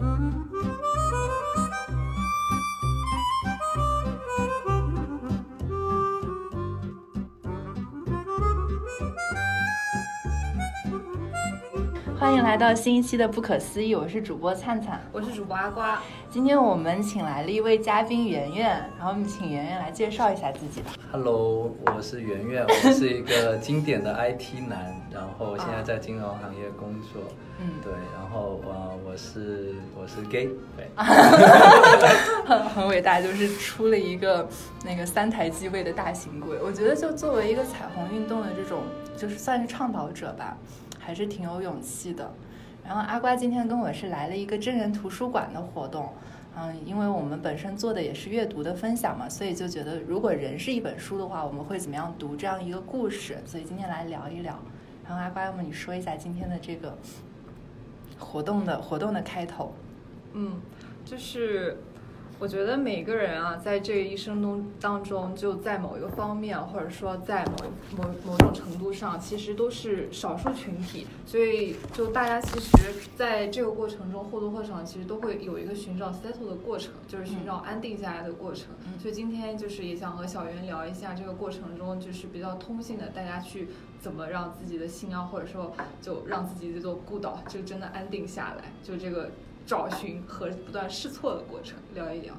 Música 欢迎来到新一期的《不可思议》，我是主播灿灿，我是主播阿瓜。今天我们请来了一位嘉宾圆圆，然后我们请圆圆来介绍一下自己吧。Hello，我是圆圆，我是一个经典的 IT 男，然后现在在金融行业工作。嗯，对，然后我我是我是 gay，对，很很伟大，就是出了一个那个三台机位的大型柜。我觉得就作为一个彩虹运动的这种，就是算是倡导者吧。还是挺有勇气的。然后阿瓜今天跟我是来了一个真人图书馆的活动，嗯，因为我们本身做的也是阅读的分享嘛，所以就觉得如果人是一本书的话，我们会怎么样读这样一个故事？所以今天来聊一聊。然后阿瓜，要么你说一下今天的这个活动的活动的开头。嗯，就是。我觉得每个人啊，在这一生中当中，就在某一个方面，或者说在某某某种程度上，其实都是少数群体。所以，就大家其实在这个过程中或多或少，其实都会有一个寻找 settle 的过程，就是寻找安定下来的过程。所以今天就是也想和小袁聊一下这个过程中，就是比较通性的，大家去怎么让自己的心啊，或者说就让自己这座孤岛就真的安定下来，就这个。找寻和不断试错的过程，聊一聊。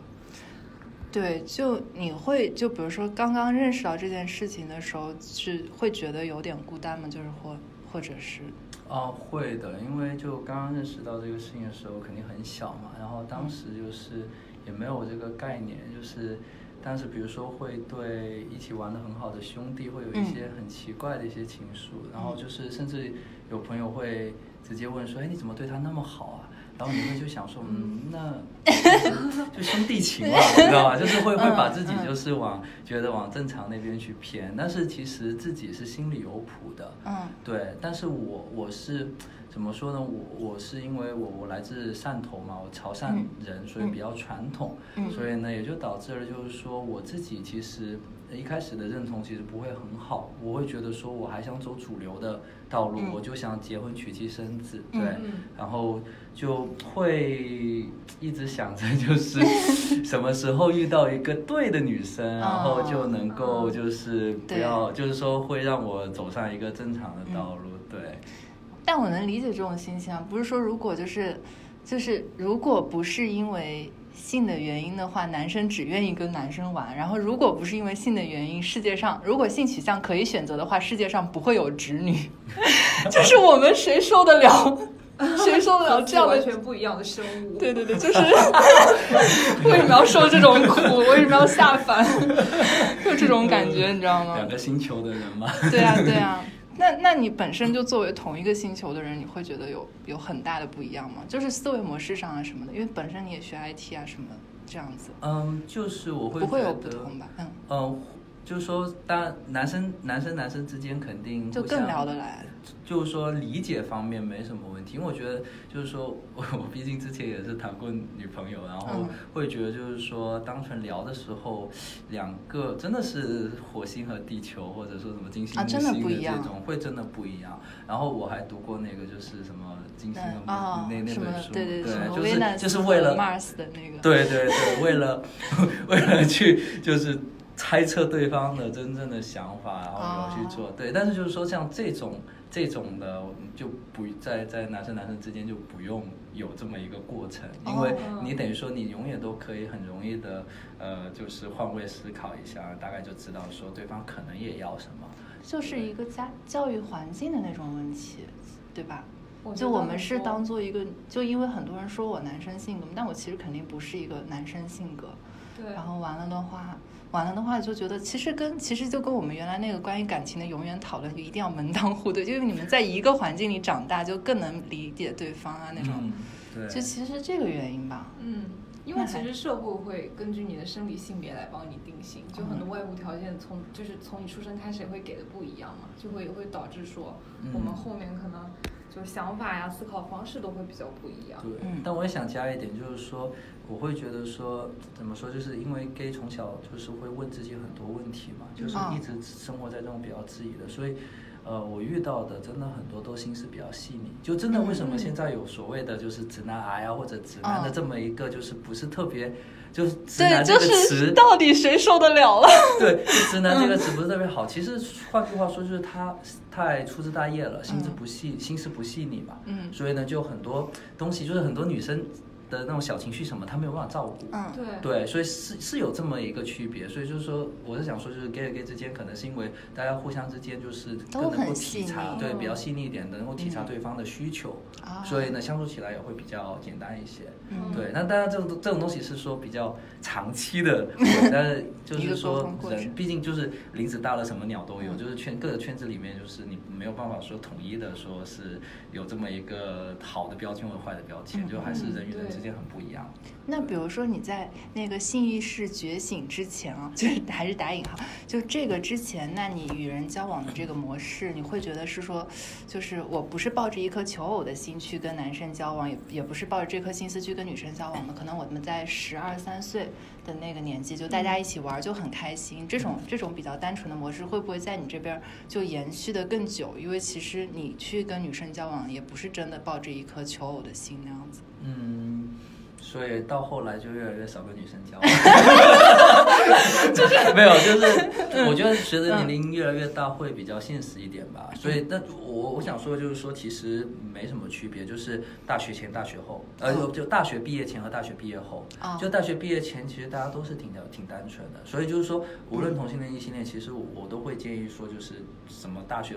对，就你会就比如说刚刚认识到这件事情的时候，是会觉得有点孤单吗？就是或或者是？哦，会的，因为就刚刚认识到这个事情的时候，肯定很小嘛。然后当时就是也没有这个概念，就是当时比如说会对一起玩的很好的兄弟会有一些很奇怪的一些情愫，然后就是甚至有朋友会直接问说：“哎，你怎么对他那么好啊？”然后你会就想说，嗯，那就兄弟情嘛，你知道吧？就是会会把自己就是往觉得往正常那边去偏，但是其实自己是心里有谱的，嗯，对。但是我我是怎么说呢？我我是因为我我来自汕头嘛，我潮汕人，所以比较传统，所以呢也就导致了就是说我自己其实。一开始的认同其实不会很好，我会觉得说我还想走主流的道路，我就想结婚娶妻生子，对，然后就会一直想着就是 什么时候遇到一个对的女生，然后就能够就是不要，就是说会让我走上一个正常的道路，对。但我能理解这种心情啊，不是说如果就是就是如果不是因为。性的原因的话，男生只愿意跟男生玩。然后，如果不是因为性的原因，世界上如果性取向可以选择的话，世界上不会有直女。就是我们谁受得了？谁受得了这样完全不一样的生物？对对对，就是 为什么要受这种苦？为什么要下凡？就这种感觉，你知道吗？两个星球的人嘛。对啊，对啊。那那你本身就作为同一个星球的人，你会觉得有有很大的不一样吗？就是思维模式上啊什么的，因为本身你也学 IT 啊什么这样子。嗯，就是我会不会有不同吧？嗯嗯。就是说，当然，男生男生男生之间肯定就更聊得来。就是说，理解方面没什么问题，因为我觉得，就是说我我毕竟之前也是谈过女朋友，然后会觉得，就是说，单纯聊的时候，两个真的是火星和地球，或者说什么金星木星的这种，会真的不一样。然后我还读过那个，就是什么金星的那那本书，对对对，就是就是为了 Mars 的那个，对对对，为了 为了去就是。猜测对方的真正的想法，然后有去做。对，但是就是说像这种这种的，就不在在男生男生之间就不用有这么一个过程，因为你等于说你永远都可以很容易的呃，就是换位思考一下，大概就知道说对方可能也要什么，就是一个家教育环境的那种问题，对吧？就我们是当做一个，就因为很多人说我男生性格，但我其实肯定不是一个男生性格，对，然后完了的话。完了的话，就觉得其实跟其实就跟我们原来那个关于感情的永远讨论，就一定要门当户对，就因为你们在一个环境里长大，就更能理解对方啊那种。对。就其实这个原因吧。嗯，因为其实社会会根据你的生理性别来帮你定性，就很多外部条件从就是从你出生开始也会给的不一样嘛，就会也会导致说我们后面可能。就是想法呀，思考方式都会比较不一样。对，但我也想加一点，就是说，我会觉得说，怎么说，就是因为 gay 从小就是会问自己很多问题嘛，就是一直生活在这种比较质疑的，所以呃，我遇到的真的很多都心思比较细腻，就真的为什么现在有所谓的就是直男癌啊或者直男的嗯。这么一个就是不是特别就是直对，男这就个词是，到底谁受得了了？对，就直男这个词不是特别好。其实换句话说，就是他太粗枝大叶了，心思不细，心思不细腻嘛。嗯所以呢，就很多东西，就是很多女生的那种小情绪什么，他没有办法照顾。嗯，对。对，所以是是有这么一个区别，所以就是说，我是想说，就是 gay 和 gay 之间，可能是因为大家互相之间就是都更能够体察，对，比较嗯。细腻一点的，能够体察嗯。对方的需求，啊。所以呢，相处起来也会比较简单一些。嗯。对，那当然这种这种东西是说比较长期的，但是就是说人毕竟就是林子大了，什么鸟都有，嗯。就是圈各个圈子里面，就是你没有办法说统一的说是有这么一个好的标签或者坏的标签，嗯。就还是人与人之间很不一样。那比如说你在那个性意识觉醒之前啊，就是还是打引号，就这个之前，那你与人交往的这个模式，你会觉得是说，就是我不是抱着一颗求偶的心去跟男生交往，也也不是抱着这颗心思去跟女生交往的，可能我们在十二三岁的那个年纪，就大家一起玩就很开心，这种这种比较单纯的模式，会不会在你这边就延续的更久？因为其实你去跟女生交往，也不是真的抱着一颗求偶的心那样子。嗯，所以到后来就越来越少跟女生交往，就 是 没有，就是我觉得随着年龄越来越大，会比较现实一点吧。所以，但我我想说就是说，其实没什么区别，就是大学前、大学后，呃，就就大学毕业前和大学毕业后。哦。就大学毕业前，其实大家都是挺的挺单纯的，所以就是说，无论同性恋、异性恋，其实我我都会建议说，就是什么大学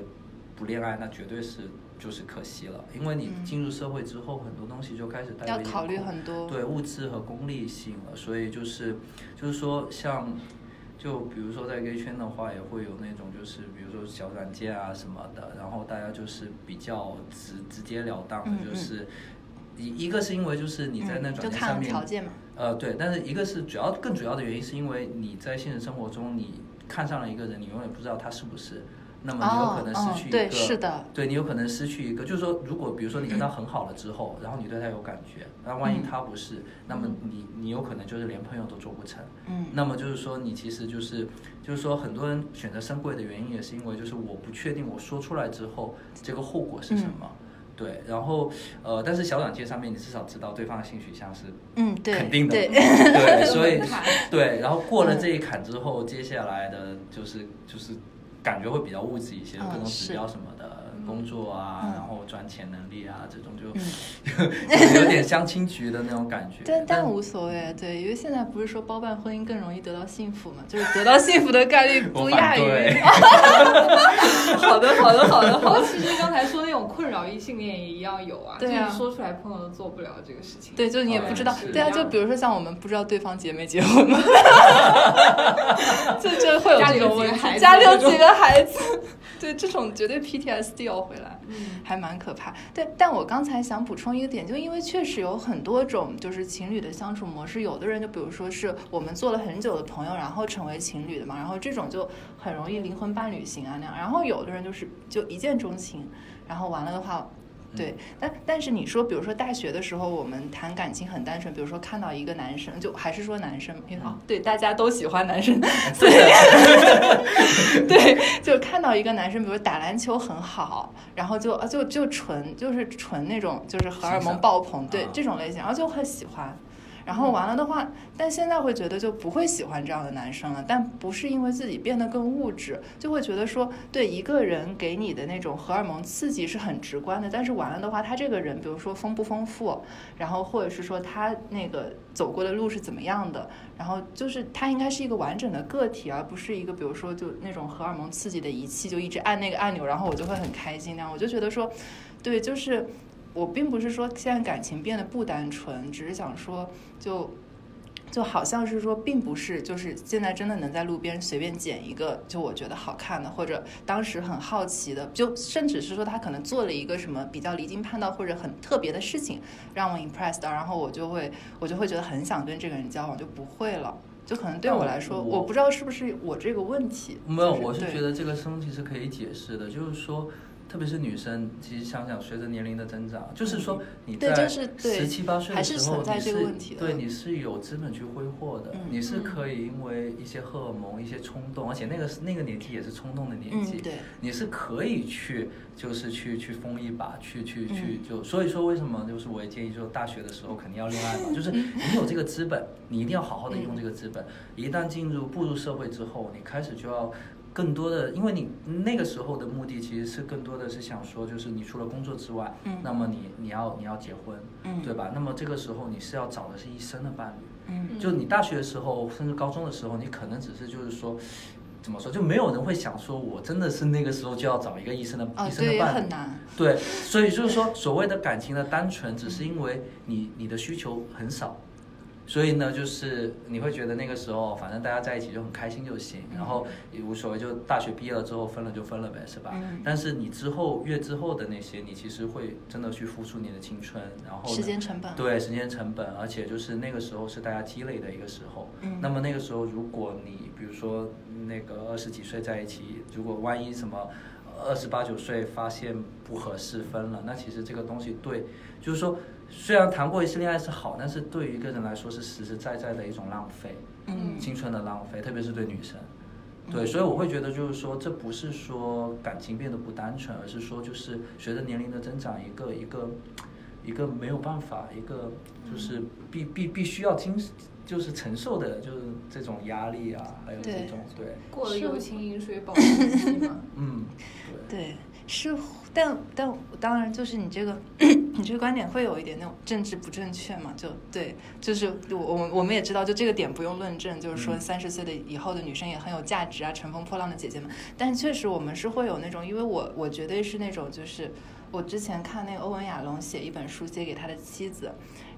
不恋爱，那绝对是就是可惜了，因为你嗯进入社会之后，很多东西就开始要考虑很多对物质和功利性了，所以就是就是说像。就比如说在 gay 圈的话，也会有那种就是比如说小软件啊什么的，然后大家就是比较直直截了当嗯的，就是一一个是因为就是你在那软件上面，条件嘛。呃对，但是一个是主要更主要的原因是因为你在现实生活中你看上了一个人，你永远不知道他是不是，那么你有可能失去一个，哦哦对是的对你有可能失去一个，就是说，如果比如说你跟他很好了之后，然后你对他有感觉，那万一他不是，那么你你有可能就是连朋友都做不成。嗯那么就是说，你其实就是就是说，很多人选择深柜的原因也是因为就是我不确定我说出来之后这个后果是什么。对，然后呃，但是小软件上面你至少知道对方的性取向是嗯，对，肯定的，对，对，所以对，然后过了这一坎之后，接下来的就是就是感觉会比较物质一些，嗯各种指标什么的，工作啊，嗯。然后赚钱能力啊，这种就嗯。有点相亲局的那种感觉。但但无所谓，对，因为现在不是说包办婚姻更容易得到幸福嘛，就是得到幸福的概率不亚于。好的，好的，好的，好的。其实刚才说那种困扰异性恋也一样有啊，对啊。就是说出来朋友都做不了这个事情。对，就你也不知道。哦，对啊，就比如说像我们不知道对方结没结婚嘛，就就会有问题，家里有几个孩子，对，这种绝对 PTSD 要回来。嗯，还蛮可怕。但但我刚才想补充一个点，就因为确实有很多种就是情侣的相处模式，有的人就比如说是我们做了很久的朋友，然后成为情侣的嘛，然后这种就很容易灵魂伴侣型啊那样。然后有的人就是就一见钟情，然后完了的话。对，但但是你说，比如说大学的时候，我们谈感情很单纯，比如说看到一个男生，就还是说男生，因为哦，对，大家都喜欢男生，所以 对，就看到一个男生，比如打篮球很好，然后就啊就就纯就是纯那种就是荷尔蒙爆棚，对啊这种类型，然后就很喜欢。然后完了的话，但现在会觉得就不会喜欢这样的男生了，但不是因为自己变得更物质，就会觉得说，对一个人给你的那种荷尔蒙刺激是很直观的，但是完了的话，他这个人，比如说丰不丰富，然后或者是说他那个走过的路是怎么样的，然后就是他应该是一个完整的个体，而不是一个比如说就那种荷尔蒙刺激的仪器，就一直按那个按钮，然后我就会很开心那样。我就觉得说，对，就是我并不是说现在感情变得不单纯，只是想说就。就好像是说，并不是，就是现在真的能在路边随便捡一个，就我觉得好看的，或者当时很好奇的，就甚至是说他可能做了一个什么比较离经叛道或者很特别的事情，让我 impressed 到，然后我就会我就会觉得很想跟这个人交往，就不会了。就可能对我来说，我我不知道是不是我这个问题。没有，就是我是觉得这个东西是可以解释的，就是说，特别是女生，其实想想随着年龄的增长，就是说你在十七八岁的时候，你是对你是有资本去挥霍的，嗯。你是可以因为一些荷尔蒙、一些冲动，而且那个是那个年纪也是冲动的年纪，你是可以去就是去去疯一把，去去嗯。去就所以说为什么就是我也建议说大学的时候肯定要恋爱嘛，就是你有这个资本，你一定要好好的用这个资本，一旦进入步入社会之后，你开始就要。更多的，因为你那个时候的目的其实是更多的是想说，就是你除了工作之外，嗯。那么你你要你要结婚，嗯。对吧？那么这个时候你是要找的是一生的伴侣，嗯。就你大学的时候，甚至高中的时候，你可能只是就是说，怎么说，就没有人会想说我真的是那个时候就要找一个医生的、哦医生的伴侣，很难。对，所以就是说，所谓的感情的单纯，只是因为你你的需求很少，所以呢，就是你会觉得那个时候反正大家在一起就很开心就行，然后也无所谓，就大学毕业了之后分了就分了呗，是吧？嗯但是你之后越之后的那些，你其实会真的去付出你的青春，然后呢时间成本对时间成本，而且就是那个时候是大家积累的一个时候。嗯那么那个时候，如果你比如说那个二十几岁在一起，如果万一什么二十八九岁发现不合适分了，那其实这个东西对，就是说虽然谈过一次恋爱是好，但是对于一个人来说是实实在在的一种浪费，嗯。青春的浪费，特别是对女生。对，嗯所以我会觉得就是说，这不是说感情变得不单纯，而是说就是随着年龄的增长，一个一个一个没有办法，一个就是必必必须要经就是承受的，就是这种压力啊，还有这种对，过了友情饮水饱。嗯，对。对，是，但但当然就是你这个 你这个观点会有一点那种政治不正确嘛？就对，就是我我们我们也知道，就这个点不用论证，就是说嗯三十岁的以后的女生也很有价值啊，乘风破浪的姐姐们。但确实我们是会有那种，因为我我绝对是那种就是。我之前看那个欧文亚龙写一本书，写给他的妻子，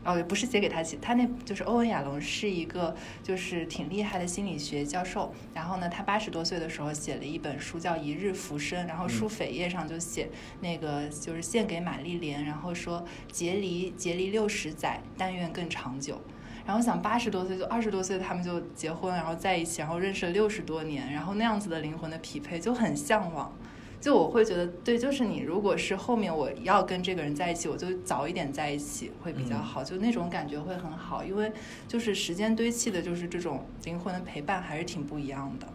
哦，也不是写给他写，他那就是欧文亚龙是一个就是挺厉害的心理学教授。然后呢，他八十多岁的时候写了一本书叫《一日浮生》，然后书扉页上就写那个就是献给玛丽莲，然后说结离结离六十载，但愿更长久。然后想八十多岁就二十多岁他们就结婚，然后在一起，然后认识了六十多年，然后那样子的灵魂的匹配就很向往。就我会觉得，对，就是你如果是后面我要跟这个人在一起，我就早一点在一起会比较好，就那种感觉会很好，因为就是时间堆砌的，就是这种灵魂的陪伴还是挺不一样的。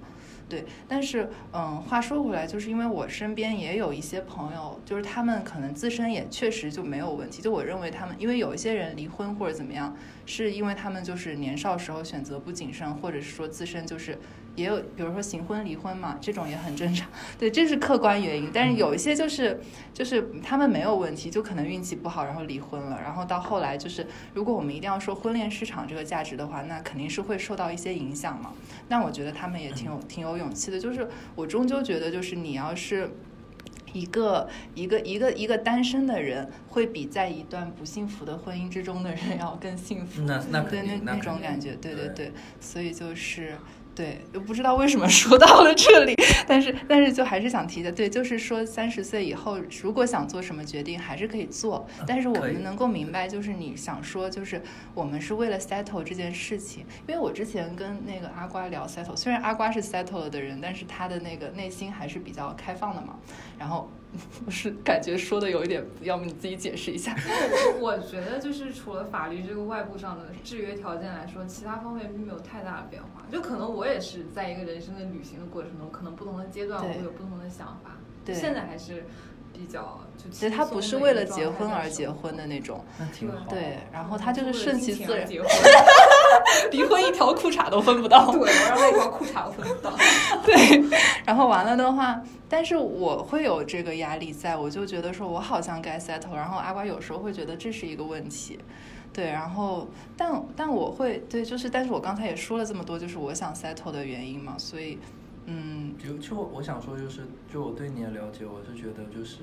对，但是嗯，话说回来，就是因为我身边也有一些朋友，就是他们可能自身也确实就没有问题。就我认为他们，因为有一些人离婚或者怎么样，是因为他们就是年少时候选择不谨慎，或者是说自身就是也有，比如说行婚离婚嘛，这种也很正常。对，这是客观原因。但是有一些就是就是他们没有问题，就可能运气不好，然后离婚了，然后到后来就是，如果我们一定要说婚恋市场这个价值的话，那肯定是会受到一些影响嘛。那我觉得他们也挺有挺有勇气的，就是我终究觉得，就是你要是。一个一个一个一个单身的人，会比在一段不幸福的婚姻之中的人要更幸福。那那对那那肯定那种感觉，对对对对，所以就是。对，又不知道为什么说到了这里，但是但是就还是想提的，对，就是说三十岁以后，如果想做什么决定，还是可以做，但是我们能够明白，就是你想说，就是我们是为了 settle 这件事情，因为我之前跟那个阿瓜聊 settle，虽然阿瓜是 settle 了的人，但是他的那个内心还是比较开放的嘛，然后 我是感觉说的有一点，要不你自己解释一下？我觉得就是除了法律这个外部上的制约条件来说，其他方面并没有太大的变化。就可能我也是在一个人生的旅行的过程中，可能不同的阶段我会有不同的想法。对现在还是比较就其实他不是为了结婚而结婚的那种，那挺好。对，然后他就是顺其自然，结婚，离婚一条裤衩都分不到。对，我让那条裤衩我分不到。对，然后完了的话，但是我会有这个压力在，我就觉得说我好像该 settle，然后阿瓜有时候会觉得这是一个问题。对，然后但但我会对，就是但是我刚才也说了这么多，就是我想 settle 的原因嘛，所以嗯，就就我想说，就是就我对你的了解，我是觉得就是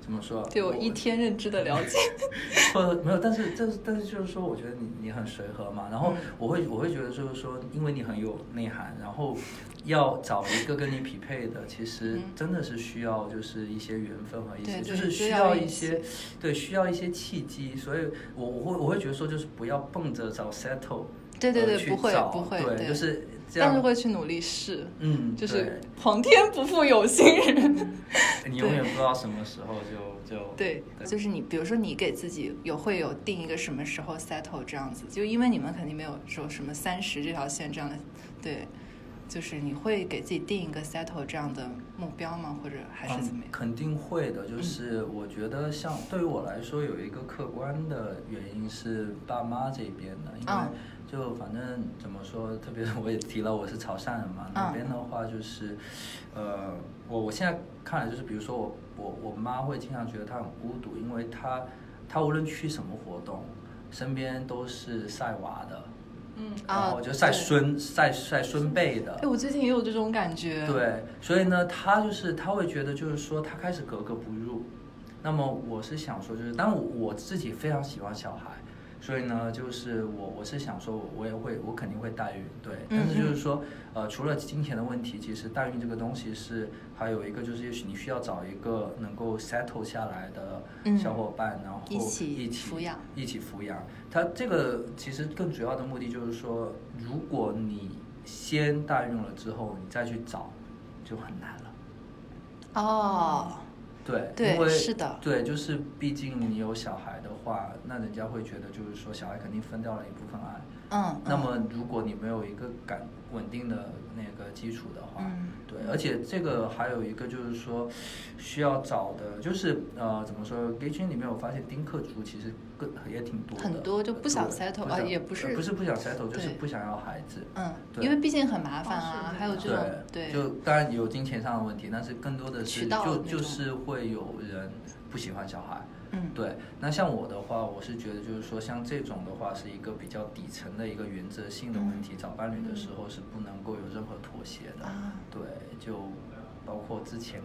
怎么说啊？对我一天认知的了解，或者没有，但是但是但是就是说，我觉得你你很随和嘛，然后嗯我会我会觉得就是说，因为你很有内涵，然后要找一个跟你匹配的，其实嗯真的是需要就是一些缘分和一些，就是需需要一些对需要一些契机，所以我我会我会觉得说，就是不要蹦着找 settle。对对对不会不会对，就是但是会去努力试，嗯，就是皇天不负有心人。你永远不知道什么时候就就对，就是你，比如说你给自己有会有定一个什么时候 settle 这样子，就因为你们肯定没有说什么三十这条线这样的，对，就是你会给自己定一个 settle 这样的目标吗？或者还是怎么样？嗯肯定会的，就是我觉得像对于我来说，有一个客观的原因是爸妈这边的，因为嗯就反正怎么说，特别是我也提了我是潮汕人嘛，那嗯边的话就是，呃，我我现在看来就是，比如说我我我妈会经常觉得她很孤独，因为她她无论去什么活动，身边都是晒娃的，嗯啊然后就晒对孙晒晒孙辈的哎，，我最近也有这种感觉。，对，所以呢，他就是他会觉得，就是说他开始格格不入。那么我是想说，就是，当我我自己非常喜欢小孩，所以呢，就是我我是想说，我也会，我肯定会代孕，对。但是就是说，呃，除了金钱的问题，其实代孕这个东西是还有一个就是，也许你需要找一个能够 settle 下来的嗯小伙伴，然后一起一起抚养一起抚养。它这个其实更主要的目的就是说，如果你先代孕了之后，你再去找，就很难了。哦，对，对因为是的对，就是毕竟你有小孩的话，那人家会觉得就是说小孩肯定分掉了一部分爱。嗯，那么如果你没有一个感稳定的那个基础的话，嗯。对，而且这个还有一个就是说需要找的，就是呃怎么说，gay 圈里面我发现丁克族其实更也挺多的，很多就不想 settle，啊也不是呃不是不想 settle，就是不想要孩子。嗯，对。因为毕竟很麻烦啊，还有这种对，就当然有金钱上的问题，但是更多的是就就是会有人不喜欢小孩。嗯，对，那像我的话，我是觉得就是说，像这种的话，是一个比较底层的一个原则性的问题。找伴侣的时候是不能够有任何妥协的。对，就包括之前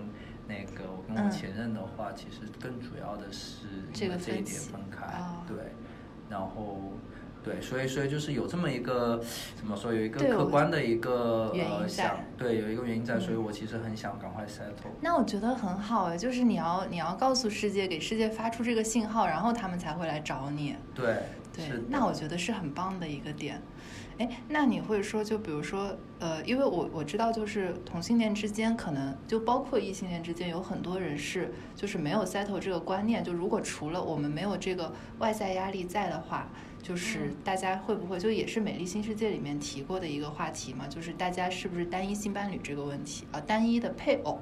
那个我跟嗯我前任的话，其实更主要的是这个因为这一点分开。哦对，然后。对，所以所以就是有这么一个怎么说，有一个客观的一个原因在呃想，对，有一个原因在，所以嗯我其实很想赶快 settle。那我觉得很好哎，就是你要你要告诉世界，给世界发出这个信号，然后他们才会来找你。对，对，那我觉得是很棒的一个点。哎，那你会说，就比如说，呃，因为我我知道，就是同性恋之间，可能就包括异性恋之间，有很多人是就是没有 settle 这个观念。就如果除了我们没有这个外在压力在的话，就是嗯大家会不会就也是《美丽新世界》里面提过的一个话题嘛？就是大家是不是单一性伴侣这个问题啊，单一的配偶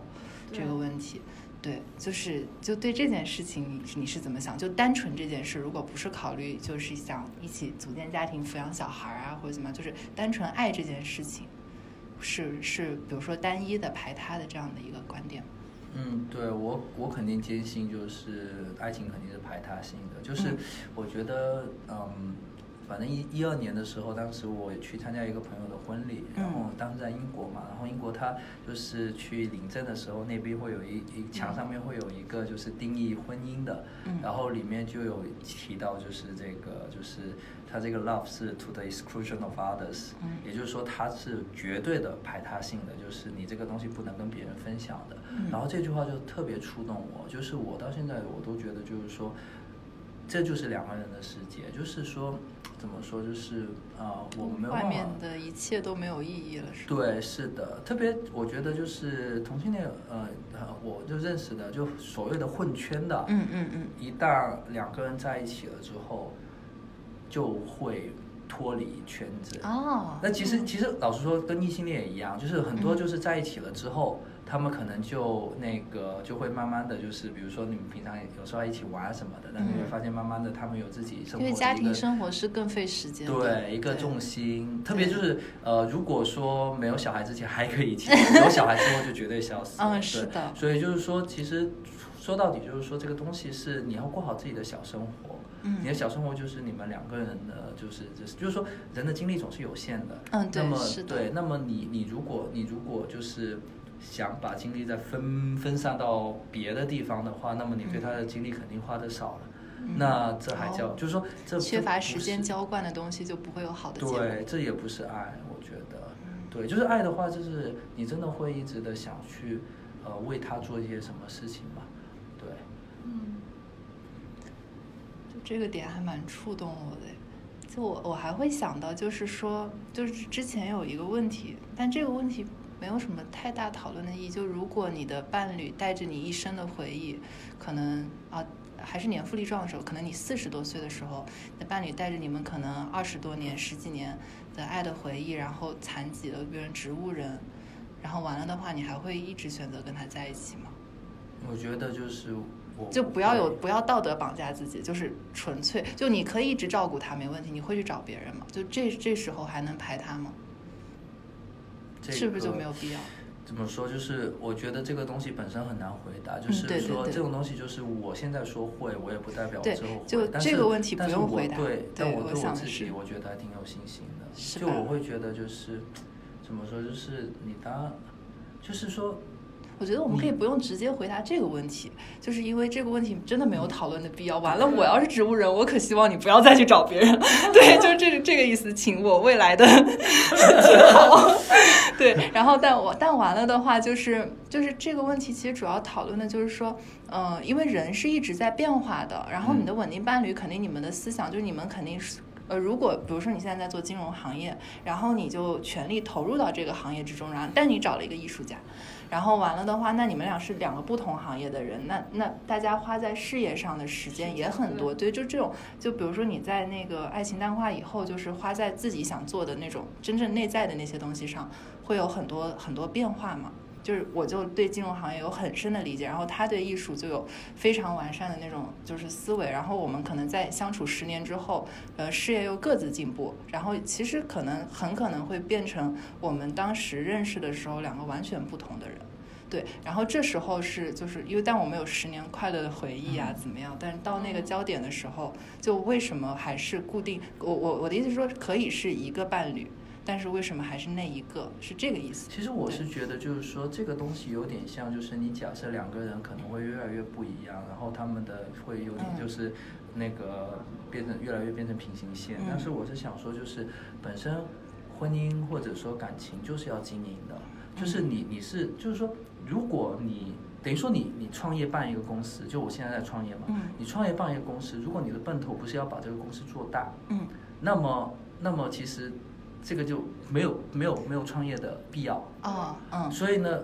这个问题。对，就是就对这件事情你你是怎么想？就单纯这件事，如果不是考虑就是想一起组建家庭、抚养小孩啊，或者怎么样，就是单纯爱这件事情，是是，比如说单一的排他的这样的一个观点吗。嗯，对我我肯定坚信，就是爱情肯定是排他性的。就是嗯我觉得，嗯，反正一一二年的时候，当时我去参加一个朋友的婚礼，然后嗯。当时在英国嘛，然后英国他就是去领证的时候，那边会有一一墙上面会有一个就是定义婚姻的，嗯。然后里面就有提到就是这个就是他这个 love 是 to the exclusion of others，、嗯。也就是说它是绝对的排他性的，就是你这个东西不能跟别人分享的。嗯。然后这句话就特别触动我，就是我到现在我都觉得就是说，这就是两个人的世界，就是说怎么说，就是啊、呃我们外面的一切都没有意义了，是吧？对，是的，特别我觉得就是同性恋，呃，呃我就认识的，就所谓的混圈的，嗯嗯嗯一旦两个人在一起了之后，就会脱离圈子。哦，那其实其实老实说，跟异性恋也一样，就是很多嗯就是在一起了之后，他们可能就那个就会慢慢的就是，比如说你们平常有时候一起玩什么的，但是你会嗯发现慢慢的他们有自己生活的因为家庭一个生活是更费时间的，对，一个重心，特别就是呃，如果说没有小孩之前还可以一起，有小孩之后就绝对消失。嗯是的所以就是说，其实说到底就是说，这个东西是你要过好自己的小生活。嗯你的小生活就是你们两个人的，就是就是就是说，人的精力总是有限的。嗯对那么对，那么你你如果你如果就是。想把精力再分分散到别的地方的话，那么你对他的精力肯定花的少了。嗯那这还叫、哦就是说这缺乏时间浇灌的东西就不会有好的结果。对，这也不是爱，我觉得，嗯对，就是爱的话，就是你真的会一直的想去，呃，为他做一些什么事情吧，对，嗯，就这个点还蛮触动我的。就我我还会想到，就是说，就是之前有一个问题，但这个问题没有什么太大讨论的意义。就如果你的伴侣带着你一生的回忆，可能啊还是年富力壮的时候，可能你四十多岁的时候，你的伴侣带着你们可能二十多年、十几年的爱的回忆，然后残疾了，变成植物人，然后完了的话，你还会一直选择跟他在一起吗？我觉得就是我就不要有不要道德绑架自己，就是纯粹就你可以一直照顾他没问题，你会去找别人吗？就这这时候还能排他吗？这个是不是就没有必要？怎么说？就是我觉得这个东西本身很难回答，就嗯是说这种东西就是我现在说会，我也不代表我对之后会。就但是这个问题不但是我用回答对，但对我我对我自己，我觉得还挺有信心的。就我会觉得就是怎么说？就是你当，就是说我觉得我们可以不用直接回答这个问题，就是因为这个问题真的没有讨论的必要。完了，我要是植物人，我可希望你不要再去找别人。对，就是这个这个意思，请我未来的挺 好。对，然后但我但完了的话，就是就是这个问题其实主要讨论的就是说，嗯、因为人是一直在变化的，然后你的稳定伴侣肯定你们的思想就是你们肯定是。呃，如果比如说你现在在做金融行业，然后你就全力投入到这个行业之中，然后但你找了一个艺术家，然后完了的话，那你们俩是两个不同行业的人，那那大家花在事业上的时间也很多。对，就这种，就比如说你在那个爱情淡化以后，就是花在自己想做的那种真正内在的那些东西上，会有很多很多变化嘛。就是我就对金融行业有很深的理解，然后他对艺术就有非常完善的那种就是思维，然后我们可能在相处十年之后，呃，事业又各自进步，然后其实可能很可能会变成我们当时认识的时候两个完全不同的人。对，然后这时候是就是因为但我们有十年快乐的回忆啊，怎么样？但是到那个焦点的时候，就为什么还是固定？我我我的意思是说，可以是一个伴侣，但是为什么还是那一个？是这个意思。其实我是觉得，就是说这个东西有点像，就是你假设两个人可能会越来越不一样，然后他们的会有点嗯就是那个变成越来越变成平行线。嗯但是我是想说，就是本身婚姻或者说感情就是要经营的，就是嗯你你是就是说，如果你等于说你你创业办一个公司，就我现在在创业嘛，嗯你创业办一个公司，如果你的奔头不是要把这个公司做大，嗯那么那么其实这个就没有没有没有创业的必要。哦嗯，所以呢，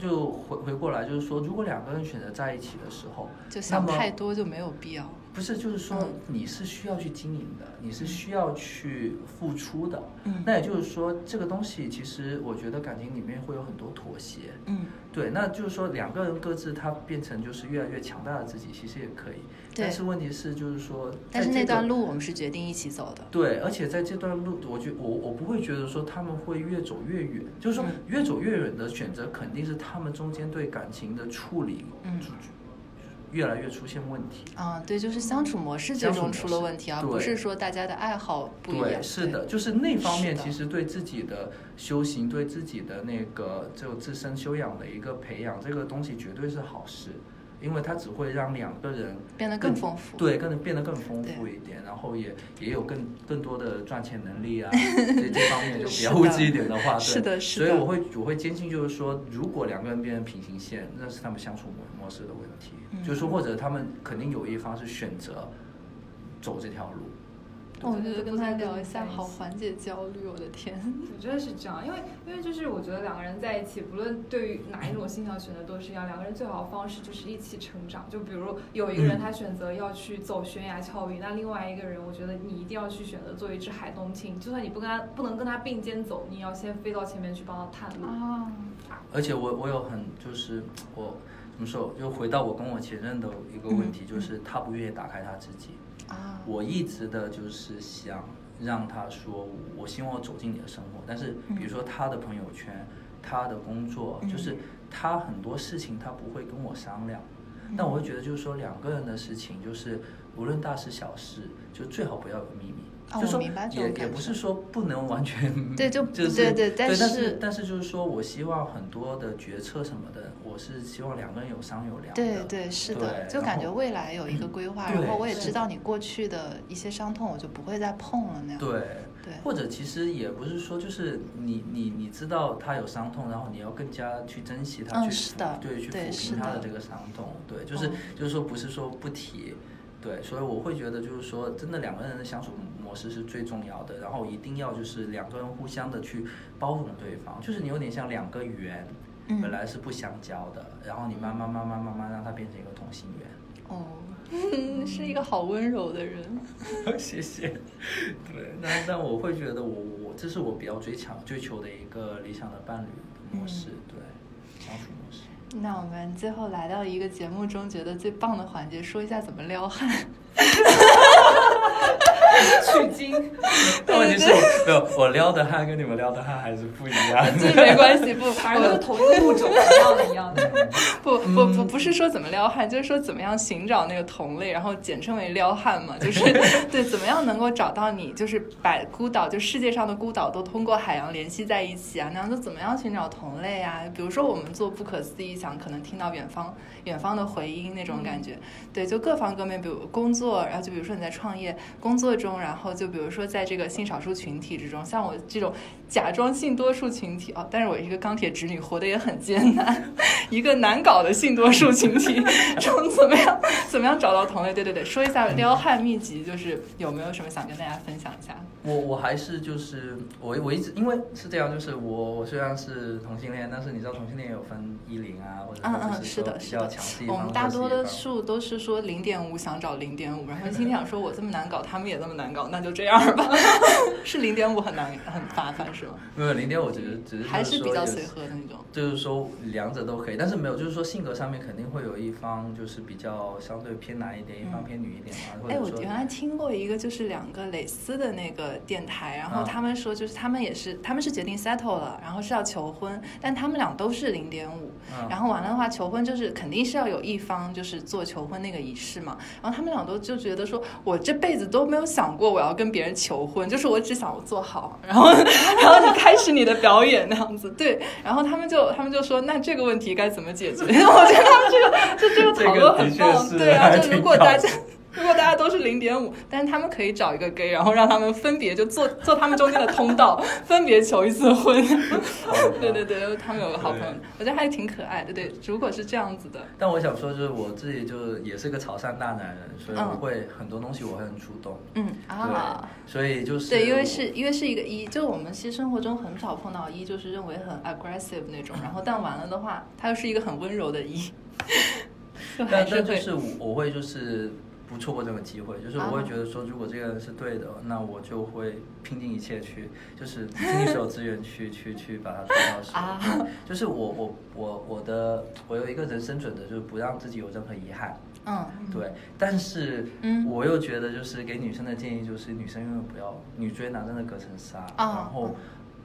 就回回过来就是说，如果两个人选择在一起的时候，就想太多就没有必要。不是就是说嗯你是需要去经营的，你是需要去付出的。嗯那也就是说，这个东西其实我觉得感情里面会有很多妥协。嗯，对，那就是说两个人各自他变成就是越来越强大的自己，其实也可以。对但是问题是就是说，但是那段路我们是决定一起走的。对，而且在这段路，我觉我我不会觉得说他们会越走越远，就是说嗯越走越远的选择肯定是他们中间对感情的处理，嗯越来越出现问题。啊，对，就是相处模式最终相处模式出了问题，而不是说大家的爱好不一样。对，是的，就是那方面其实对自己的修行、对自己的那个就自身修养的一个培养，这个东西绝对是好事，因为它只会让两个人变得更丰富。对，更变得更丰富一点，然后也也有更更多的赚钱能力啊，这这方面就比较物质一点的话，对，是的是的。所以我会我会坚信就是说，如果两个人变成平行线，那是他们相处模模式的问题，嗯。就是说或者他们肯定有一方是选择走这条路。哦我觉得跟他聊一下，好缓解焦虑。我的天，我觉得是这样，因为因为就是我觉得两个人在一起，不论对于哪一种性向选择都是一样，两个人最好的方式就是一起成长。就比如有一个人嗯他选择要去走悬崖峭壁，那另外一个人，我觉得你一定要去选择做一只海东青，就算你不跟他不能跟他并肩走，你也要先飞到前面去帮他探路。啊，而且我我有很就是我怎么说，就回到我跟我前任的一个问题，嗯就是他不愿意打开他自己。啊，我一直的就是想让他说，我希望我走进你的生活，但是比如说他的朋友圈，他的工作，嗯就是他很多事情他不会跟我商量。嗯但我会觉得，就是说两个人的事情，就是无论大事小事，就最好不要有秘密。哦就说也也不是说不能完全 对就就是对对但但是是但是就是说我希望很多的决策什么的，我是希望两个人有商有量的。对对是的，就感觉未来有一个规划，然后我也知道你过去的一些伤痛，我就不会再碰了那样。对，对或者其实也不是说，就是你你你知道他有伤痛，然后你要更加去珍惜他，去对，去抚平他的这个伤痛，对，就是、嗯就是说不是说不提，对，所以我会觉得就是说，真的两个人的相处模模式是最重要的，然后一定要就是两个人互相的去包容对方，就是你有点像两个圆，嗯本来是不相交的，然后你慢慢慢慢慢慢让它变成一个同心圆。哦，是一个好温柔的人。谢谢。对，但但我会觉得我我这是我比较追求追求的一个理想的伴侣模式，嗯对，相处模式。那我们最后来到一个节目中觉得最棒的环节，说一下怎么撩汉。取经，但问题是我没有我撩的汉跟你们撩的汉还是不一样 这的。没关系，不，反正都是同一个物种，一样的，一样的。不不不不是说怎么撩汉，就是说怎么样寻找那个同类，然后简称为撩汉嘛，就是 对怎么样能够找到你，就是把孤岛就世界上的孤岛都通过海洋联系在一起啊，那样就怎么样寻找同类啊？比如说我们做不可思议想，可能听到远方远方的回音那种感觉，对，就各方各面，比如工作，然后就比如说你在创业工作中，然后就比如说在这个性少数群体之中，像我这种假装性多数群体哦，但是我一个钢铁直女，活得也很艰难，一个难搞的性多数群体 中，怎么样怎么样找到同类？对对对，说一下撩汉秘籍，就是有没有什么想跟大家分享一下？我我还是就是我我一直因为是这样，就是我我虽然是同性恋，但是你知道同性恋有分一零啊，或者嗯嗯，是的，是的比较强势一，我们大多数都是说零点五想找零点五，然后心里想说我这么难搞，他们也这么难搞，那就这样吧。是零点五很难很麻烦是吗？没有零点五，只是只是还是比较随和的那种。就是说两者都可以，但是没有，就是说性格上面肯定会有一方就是比较相对偏男一点，一方偏女一点嘛，或哎，我原来听过一个，就是两个蕾丝的那个电台，然后啊他们说，就是他们也是，他们是决定 settle 了，然后是要求婚，但他们俩都是零点五，嗯然后完了的话，求婚就是肯定是要有一方就是做求婚那个仪式嘛，然后他们俩都就觉得说，我这辈子都没有想过我要跟别人求婚，就是我只想我做好，然后 然后你开始你的表演那样子，对，然后他们就他们就说，那这个问题该怎么解决？我觉得他们这个就这个讨论很棒，对啊，就如果大家。如果大家都是零点五，但是他们可以找一个 gay，然后让他们分别就做做他们中间的通道，分别求一次婚。对对对，他们有个好朋友，我觉得还挺可爱的。对，如果是这样子的，但我想说，就是我自己就也是个潮汕大男人，所以嗯我会很多东西我会很主动。嗯啊，所以就是对，因为是因为是一个一，就我们其实生活中很少碰到一，就是认为很 aggressive 那种，然后但完了的话，他又是一个很温柔的一，但但就是我我会就是不错过这个机会，就是我会啊觉得说，如果这个人是对的，那我就会拼尽一切去，就是倾尽所有资源去去去把它做到手。就是我我我我的我有一个人生准则，就是不让自己有任何遗憾。嗯对，但是嗯我又觉得就是给女生的建议就是，女生永远不要女追男真的隔层纱，啊然后嗯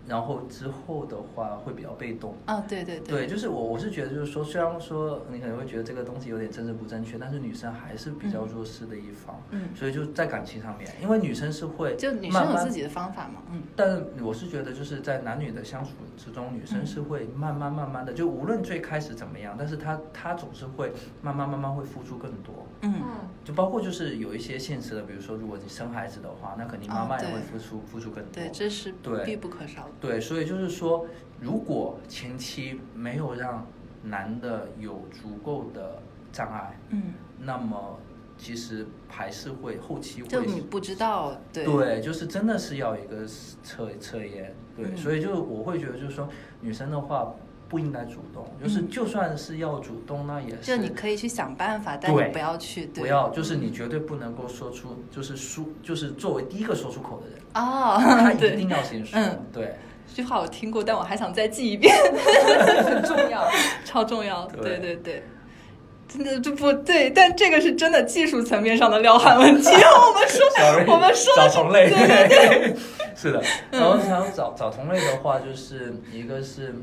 然后之后的话会比较被动。啊，对对对，对就是我我是觉得就是说，虽然说你可能会觉得这个东西有点政治不正确，但是女生还是比较嗯弱势的一方，嗯所以就在感情上面，因为女生是会就女慢慢生有自己的方法嘛，嗯但我是觉得，就是在男女的相处之中，女生是会慢慢慢慢的，就无论最开始怎么样，但是她她总是会慢慢慢慢会付出更多。嗯就包括就是有一些现实的，比如说如果你生孩子的话，那肯定妈妈也会付出、付出更多。对，这是对必不可少的。对，所以就是说，如果前期没有让男的有足够的障碍，嗯，那么其实还是会后期会就你不知道，对。对，就是真的是要一个测测验，对，嗯。所以就我会觉得就是说，女生的话不应该主动，就是嗯就算是要主动，那也是就你可以去想办法，但你不要去，对不要，就是你绝对不能够说出，就是说，就是作为第一个说出口的人，哦，他一定要先说，嗯对。这句话我听过，但我还想再记一遍，很 重要。超重要。对对对对，真的就不对，但这个是真的技术层面上的撩汉问题。我们说 我们说的是找同类，对对对，是的。然后想要找找同类的话，就是一个是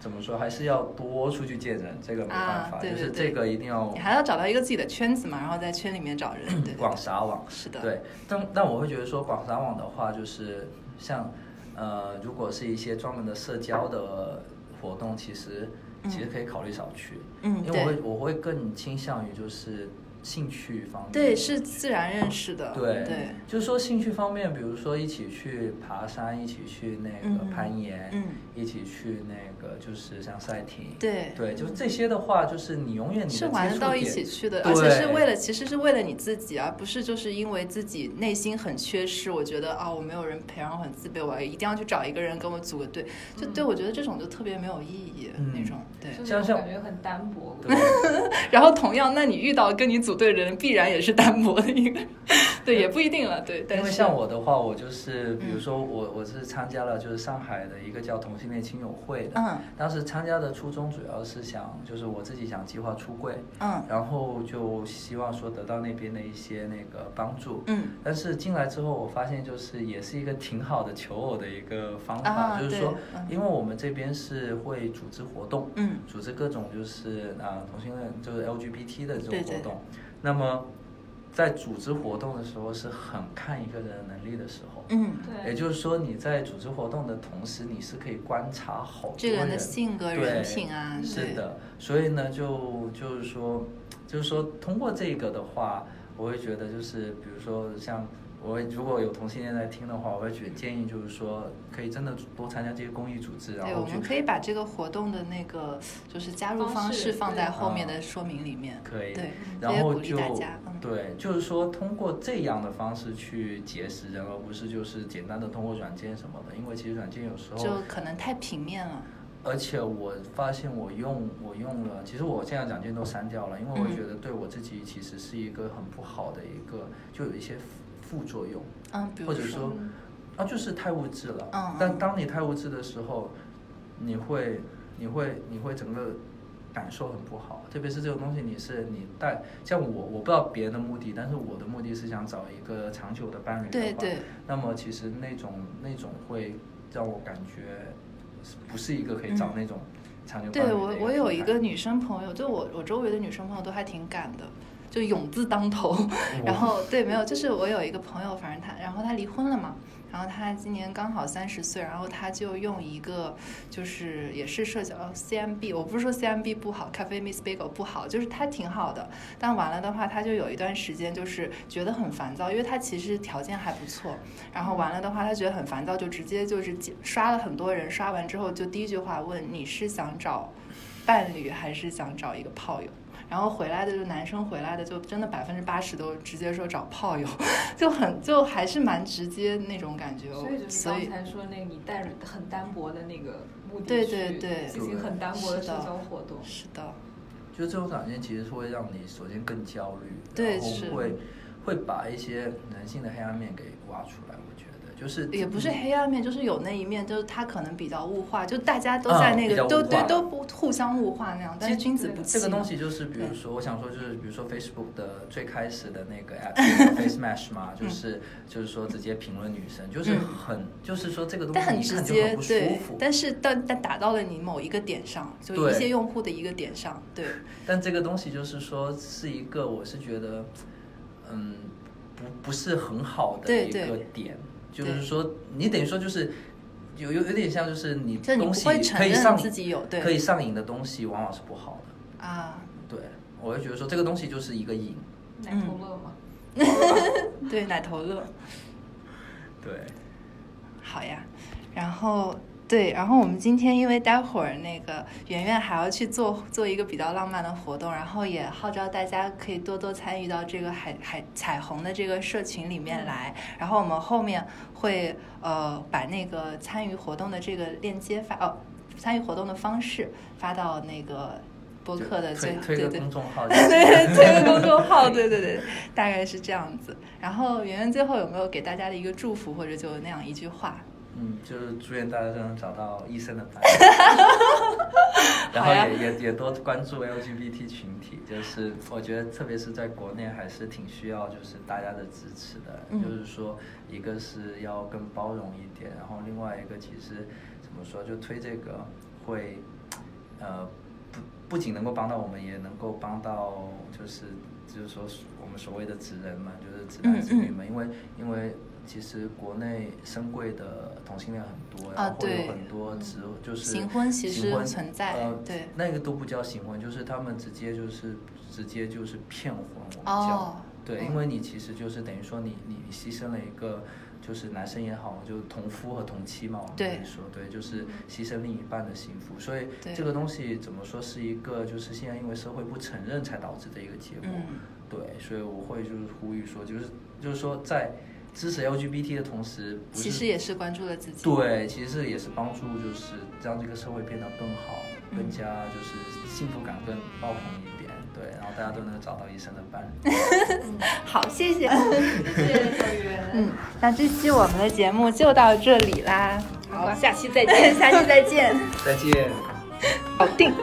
怎么说，还是要多出去见人，这个没办法，啊对对对就是这个一定要你还要找到一个自己的圈子嘛，然后在圈里面找人，广，撒网。是的，对，但但我会觉得说广撒网的话，就是像呃，如果是一些专门的社交的活动，其实其实可以考虑少去，嗯因为我会我会更倾向于就是兴趣方面。对，是自然认识的。对对，就是说兴趣方面，比如说一起去爬山，一起去那个嗯攀岩，嗯一起去那个就是像赛艇，对。对，就这些的话，就是你永远你是玩得到一起去的，而且是为了，其实是为了你自己，而不是就是因为自己内心很缺失，我觉得啊，我没有人陪，然后很自卑，我一定要去找一个人跟我组个队，就对我觉得这种就特别没有意义、嗯。那种，对。就像是感觉很单薄。然后同样，那你遇到跟你组队的人，必然也是单薄的一个，对，也不一定了，对。但是。因为像我的话，我就是比如嗯说我我是参加了就是上海的一个叫同性恋亲友会的，嗯。当时参加的初衷主要是想就是我自己想计划出柜，嗯。然后就希望说得到那边的一些那个帮助，嗯。但是进来之后，我发现就是也是一个挺好的求偶的一个方法，啊就是说因为我们这边是会组织活动，嗯。组织各种就是啊、同性恋就是 LGBT 的这种对对。活动，那么在组织活动的时候是很看一个人能力的时候，嗯，对。也就是说你在组织活动的同时，你是可以观察好多这个人的性格、对人品啊，对。是的，所以呢，就就是说，就是说，通过这个的话，我会觉得就是，比如说像我如果有同性恋在听的话，我会觉建议就是说，可以真的多参加这些公益组织，然对，后去我们可以把这个活动的那个就是加入方式放在后面的说明里面。可以，对，然后鼓励就大家，嗯，对，就是说通过这样的方式去结识人，而不是就是简单的通过软件什么的，因为其实软件有时候就可能太平面了。而且我发现我用我用了，其实我现在软件都删掉了，因为我嗯。觉得对我自己其实是一个很不好的一个，就有一些副副作用，嗯，比如或者说啊就是太物质了。嗯嗯但当你太物质的时候，你会你会你会整个感受很不好，特别是这种东西你是你带像我我不知道别人的目的，但是我的目的是想找一个长久的伴侣的话对对那么其实那种那种会让我感觉不是一个可以找那种长久伴侣对我我有一个女生朋友，就我我周围的女生朋友都还挺敢的。就勇字当头，然后对，没有，就是我有一个朋友，反正他，然后他离婚了嘛，然后他今年刚好三十岁，然后他就用一个就是也是社交 CMB，我不是说 CMB 不好，Cafe Miss Bagel 不好，就是他挺好的，但完了的话，他就有一段时间就是觉得很烦躁，因为他其实条件还不错，然后完了的话，他觉得很烦躁，就直接就是刷了很多人，刷完之后就第一句话问你是想找伴侣还是想找一个炮友？然后回来的就男生回来的就真的百分之八十都直接说找炮友，就很就还是蛮直接那种感觉。所以刚才说那个你带着很单薄的那个目的对去对对进行很单薄的社交活动。是的，就这种软件其实是会让你首先更焦虑，然对是后会会把一些人性的黑暗面给挖出来。我觉得就是也不是黑暗面，就是有那一面，就是他可能比较物化，就大家都在那个、嗯比较物都对都不互相物化那样，但是君子不器这个东西就是，比如说，我想说就是，比如说 Facebook 的最开始的那个 app Face Match 嘛，就是就是说直接评论女生，就是嗯。很就是说这个东西一看就直接很不舒对服，。但是但但打到了你某一个点上，就一些用户的一个点上，对，但这个东西就是说是一个，我是觉得，嗯，不不是很好的一对对个点，就是说你等于说就是有有有点像就是你东西可以上自己有对可以上瘾的东西，往往是不好的。啊，对，我就觉得说这个东西就是一个瘾。奶头乐嘛，对奶头乐。对，好呀，然后对，然后我们今天因为待会儿那个圆圆还要去做做一个比较浪漫的活动，然后也号召大家可以多多参与到这个海海彩虹的这个社群里面来。然后我们后面会呃把那个参与活动的这个链接发哦，参与活动的方式发到那个播客的最推推个对对公众号，对，这个公众号，对对对，大概是这样子。然后圆圆最后有没有给大家的一个祝福，或者就那样一句话？嗯，就是祝愿大家都能找到医生的伴侣，然后也也也多关注 LGBT 群体，就是我觉得特别是在国内还是挺需要就是大家的支持的，嗯。就是说一个是要更包容一点，然后另外一个其实怎么说就推这个会呃不不仅能够帮到我们，也能够帮到就是就是说我们所谓的直人嘛，就是直男直女们，因为因为其实国内深贵的同性恋很多，啊然后会有很多直就是行婚其实存在呃，对那个都不叫行婚，就是他们直接就是直接就是骗婚，我们叫。哦对，嗯因为你其实就是等于说你你你牺牲了一个，就是男生也好，就同夫和同妻嘛，我们可对以说对，就是牺牲另一半的幸福，所以这个东西怎么说是一个就是现在因为社会不承认才导致的一个结果，嗯对，所以我会就是呼吁说，就是就是说在支持 LGBT 的同时，其实也是关注了自己。对，其实也是帮助就是让这个社会变得更好，嗯更加就是幸福感更爆棚一点，对，然后大家都能找到一生的伴侣。好，谢谢。谢谢 小圆。嗯，那这期我们的节目就到这里啦。好，下期再见。下期再见。再见。搞定。